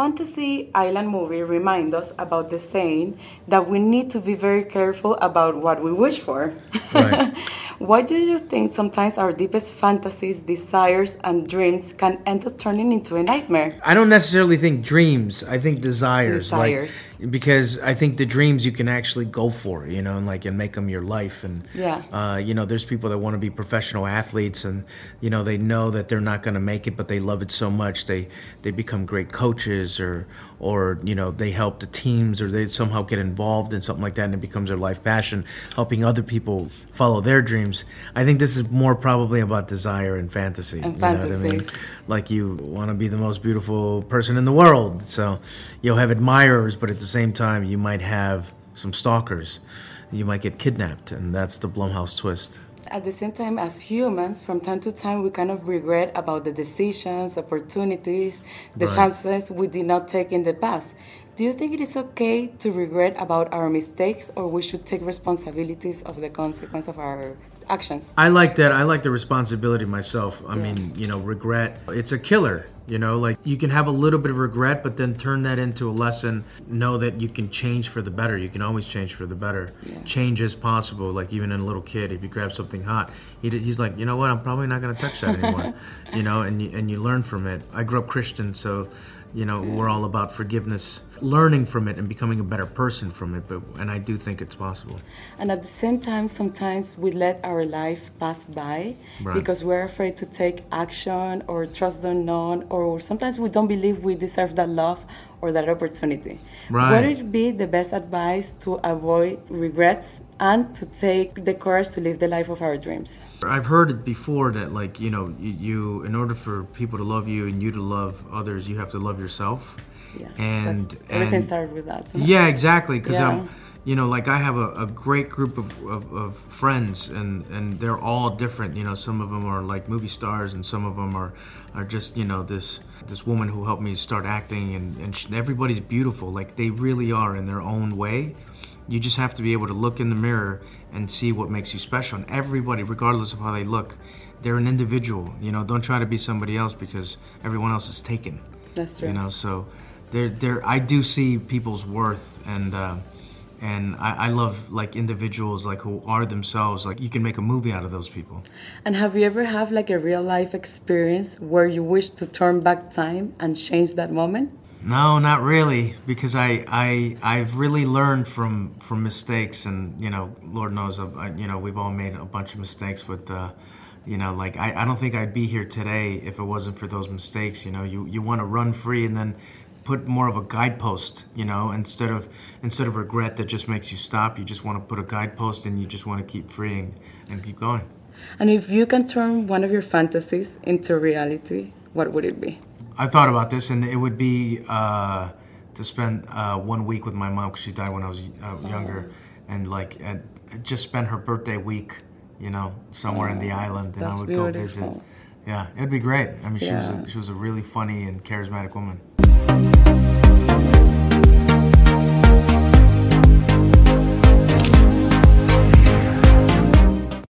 Fantasy Island movie remind us about the saying that we need to be very careful about what we wish for. Right. Why do you think sometimes our deepest fantasies, desires, and dreams can end up turning into a nightmare? I don't necessarily think dreams. I think desires. Desires. Like, because I think the dreams you can actually go for, you know, and like and make them your life. And Yeah. uh, you know, there's people that want to be professional athletes, and you know, they know that they're not going to make it, but they love it so much they they become great coaches, or or you know, they help the teams, or they somehow get involved in something like that, and it becomes their life passion, helping other people follow their dreams. I think this is more probably about desire and fantasy. And you know what I mean? like you want to be the most beautiful person in the world. So you'll have admirers, but at the same time, you might have some stalkers. You might get kidnapped, and that's the Blumhouse twist. At the same time, as humans, from time to time, we kind of regret about the decisions, opportunities, the Right. chances we did not take in the past. Do you think it is okay to regret about our mistakes, or we should take responsibilities of the consequence of our actions? I like that. I like the responsibility myself. I mean, you know, regret, it's a killer. You know, like you can have a little bit of regret, but then turn that into a lesson. Know that you can change for the better. You can always change for the better. Change is possible. Like even in a little kid, if you grab something hot, he, he's like, you know what? I'm probably not going to touch that anymore. you know, and you, and you learn from it. I grew up Christian, so you know we're mm. all about forgiveness, learning from it, and becoming a better person from it. But and I do think it's possible. And at the same time, sometimes we let our life pass by Right. because we're afraid to take action or trust the unknown, or sometimes we don't believe we deserve that love or that opportunity. Right. What would be the best advice to avoid regrets and to take the courage to live the life of our dreams? I've heard it before that like you know you, in order for people to love you and you to love others you have to love yourself Yeah, and everything and- started with that. yeah exactly because um, Yeah. i'm you know like i have a, a great group of, of, of friends and and they're all different you know some of them are like movie stars and some of them are are just you know this this woman who helped me start acting and and sh- everybody's beautiful like they really are in their own way you just have to be able to look in the mirror and see what makes you special and everybody regardless of how they look they're an individual you know don't try to be somebody else because everyone else is taken That's true. you know so there there i do see people's worth and uh, and I, I love like individuals like who are themselves like you can make a movie out of those people And have you ever have like a real life experience where you wish to turn back time and change that moment? no not really because i i i've really learned from from mistakes and you know lord knows I, I- you know we've all made a bunch of mistakes but uh you know like I, I don't think i'd be here today if it wasn't for those mistakes you know you you want to run free and then put more of a guidepost you know instead of instead of regret that just makes you stop you just want to put a guidepost and you just want to keep freeing and keep going And if you can turn one of your fantasies into reality, what would it be? I thought about this, and it would be uh, to spend uh, one week with my mom because she died when I was uh, younger, and like and just spend her birthday week, you know, somewhere in the island, and I would go visit. Yeah, it would be great. I mean, she was a, she was a really funny and charismatic woman.